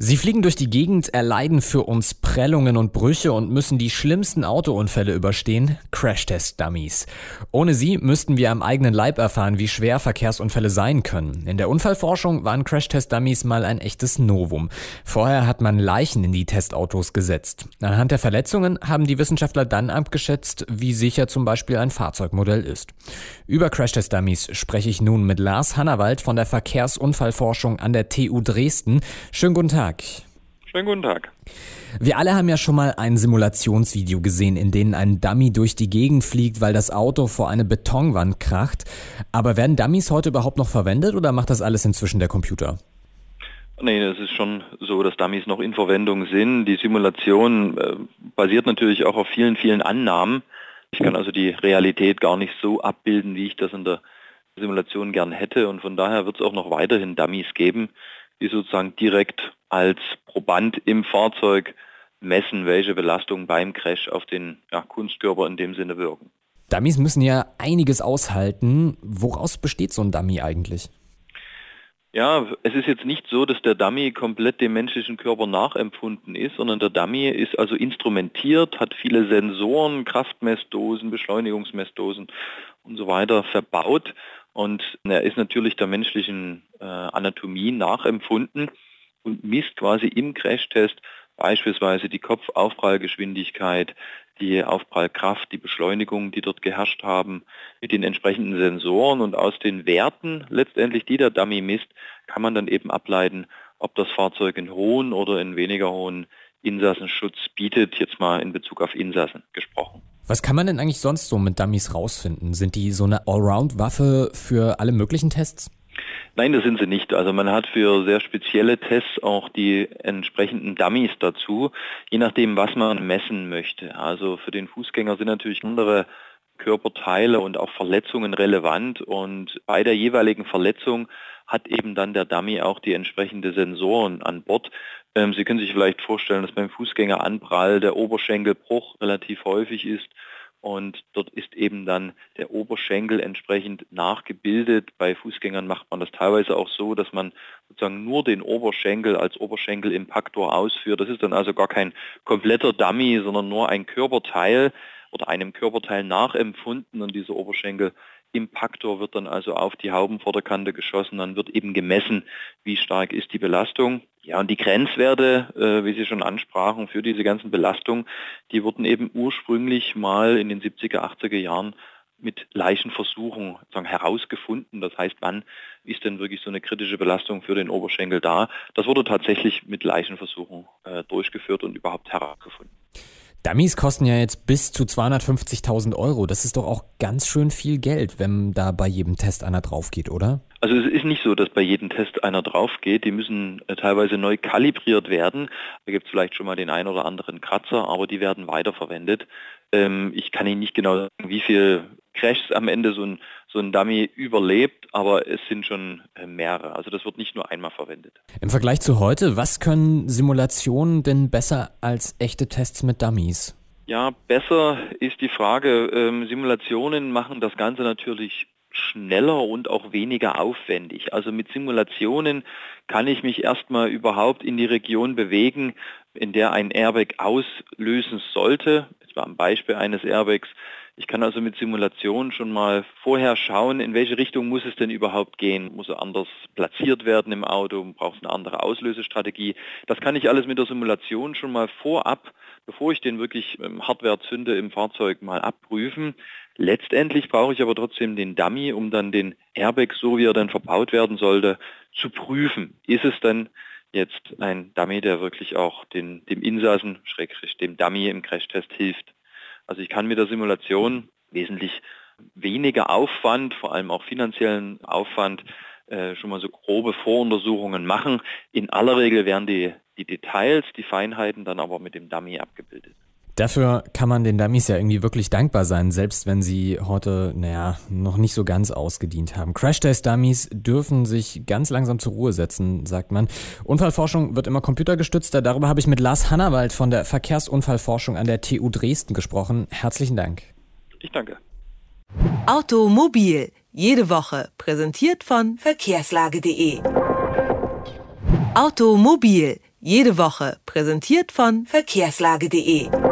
Sie fliegen durch die Gegend, erleiden für uns Prellungen und Brüche und müssen die schlimmsten Autounfälle überstehen, Crashtest-Dummies. Ohne sie müssten wir am eigenen Leib erfahren, wie schwer Verkehrsunfälle sein können. In der Unfallforschung waren Crashtest-Dummies mal ein echtes Novum. Vorher hat man Leichen in die Testautos gesetzt. Anhand der Verletzungen haben die Wissenschaftler dann abgeschätzt, wie sicher zum Beispiel ein Fahrzeugmodell ist. Über Crashtest-Dummies spreche ich nun mit Lars Hannawald von der Verkehrsunfallforschung an der TU Dresden. Schönen guten Tag. Tag. Schönen guten Tag. Wir alle haben ja schon mal ein Simulationsvideo gesehen, in dem ein Dummy durch die Gegend fliegt, weil das Auto vor eine Betonwand kracht. Aber werden Dummies heute überhaupt noch verwendet oder macht das alles inzwischen der Computer? Nee, es ist schon so, dass Dummies noch in Verwendung sind. Die Simulation äh, basiert natürlich auch auf vielen, vielen Annahmen. Ich kann also die Realität gar nicht so abbilden, wie ich das in der Simulation gern hätte. Und von daher wird es auch noch weiterhin Dummies geben, die sozusagen direkt als Proband im Fahrzeug messen, welche Belastungen beim Crash auf den ja, Kunstkörper in dem Sinne wirken. Dummies müssen ja einiges aushalten. Woraus besteht so ein Dummy eigentlich? Ja, es ist jetzt nicht so, dass der Dummy komplett dem menschlichen Körper nachempfunden ist, sondern der Dummy ist also instrumentiert, hat viele Sensoren, Kraftmessdosen, Beschleunigungsmessdosen und so weiter verbaut und er ist natürlich der menschlichen äh, Anatomie nachempfunden und misst quasi im Crashtest beispielsweise die Kopfaufprallgeschwindigkeit, die Aufprallkraft, die Beschleunigung, die dort geherrscht haben, mit den entsprechenden Sensoren und aus den Werten letztendlich, die der Dummy misst, kann man dann eben ableiten, ob das Fahrzeug einen hohen oder einen weniger hohen Insassenschutz bietet, jetzt mal in Bezug auf Insassen gesprochen. Was kann man denn eigentlich sonst so mit Dummies rausfinden? Sind die so eine Allround-Waffe für alle möglichen Tests? Nein, das sind sie nicht. Also man hat für sehr spezielle Tests auch die entsprechenden Dummies dazu, je nachdem, was man messen möchte. Also für den Fußgänger sind natürlich andere Körperteile und auch Verletzungen relevant und bei der jeweiligen Verletzung hat eben dann der Dummy auch die entsprechende Sensoren an Bord. Ähm, Sie können sich vielleicht vorstellen, dass beim Fußgängeranprall der Oberschenkelbruch relativ häufig ist und eben dann der Oberschenkel entsprechend nachgebildet. Bei Fußgängern macht man das teilweise auch so, dass man sozusagen nur den Oberschenkel als Oberschenkelimpaktor ausführt. Das ist dann also gar kein kompletter Dummy, sondern nur ein Körperteil oder einem Körperteil nachempfunden und dieser Oberschenkel Impaktor wird dann also auf die Haubenvorderkante geschossen, dann wird eben gemessen, wie stark ist die Belastung. Ja, und die Grenzwerte, äh, wie Sie schon ansprachen, für diese ganzen Belastungen, die wurden eben ursprünglich mal in den 70er, 80er Jahren mit Leichenversuchen sagen, herausgefunden. Das heißt, wann ist denn wirklich so eine kritische Belastung für den Oberschenkel da? Das wurde tatsächlich mit Leichenversuchen äh, durchgeführt und überhaupt herausgefunden. Dummies kosten ja jetzt bis zu 250.000 Euro. Das ist doch auch ganz schön viel Geld, wenn da bei jedem Test einer drauf geht, oder? Also es ist nicht so, dass bei jedem Test einer drauf geht. Die müssen äh, teilweise neu kalibriert werden. Da gibt es vielleicht schon mal den einen oder anderen Kratzer, aber die werden weiterverwendet. Ähm, ich kann Ihnen nicht genau sagen, wie viel Crashs am Ende so ein, so ein Dummy überlebt, aber es sind schon äh, mehrere. Also das wird nicht nur einmal verwendet. Im Vergleich zu heute, was können Simulationen denn besser als echte Tests mit Dummies? Ja, besser ist die Frage. Ähm, Simulationen machen das Ganze natürlich schneller und auch weniger aufwendig. Also mit Simulationen kann ich mich erstmal überhaupt in die Region bewegen, in der ein Airbag auslösen sollte. Jetzt war ein Beispiel eines Airbags. Ich kann also mit Simulationen schon mal vorher schauen, in welche Richtung muss es denn überhaupt gehen. Muss er anders platziert werden im Auto? Braucht es eine andere Auslösestrategie? Das kann ich alles mit der Simulation schon mal vorab, bevor ich den wirklich Hardware zünde im Fahrzeug mal abprüfen. Letztendlich brauche ich aber trotzdem den Dummy, um dann den Airbag, so wie er dann verbaut werden sollte, zu prüfen. Ist es dann jetzt ein Dummy, der wirklich auch den, dem Insassen, schrägstrich dem Dummy im Crashtest hilft? Also ich kann mit der Simulation wesentlich weniger Aufwand, vor allem auch finanziellen Aufwand, äh, schon mal so grobe Voruntersuchungen machen. In aller Regel werden die, die Details, die Feinheiten dann aber mit dem Dummy abgebildet. Dafür kann man den Dummies ja irgendwie wirklich dankbar sein, selbst wenn sie heute, naja, noch nicht so ganz ausgedient haben. Crash-Test-Dummies dürfen sich ganz langsam zur Ruhe setzen, sagt man. Unfallforschung wird immer computergestützter. Darüber habe ich mit Lars Hannawald von der Verkehrsunfallforschung an der TU Dresden gesprochen. Herzlichen Dank. Ich danke. Automobil. Jede Woche. Präsentiert von verkehrslage.de. Automobil. Jede Woche. Präsentiert von verkehrslage.de.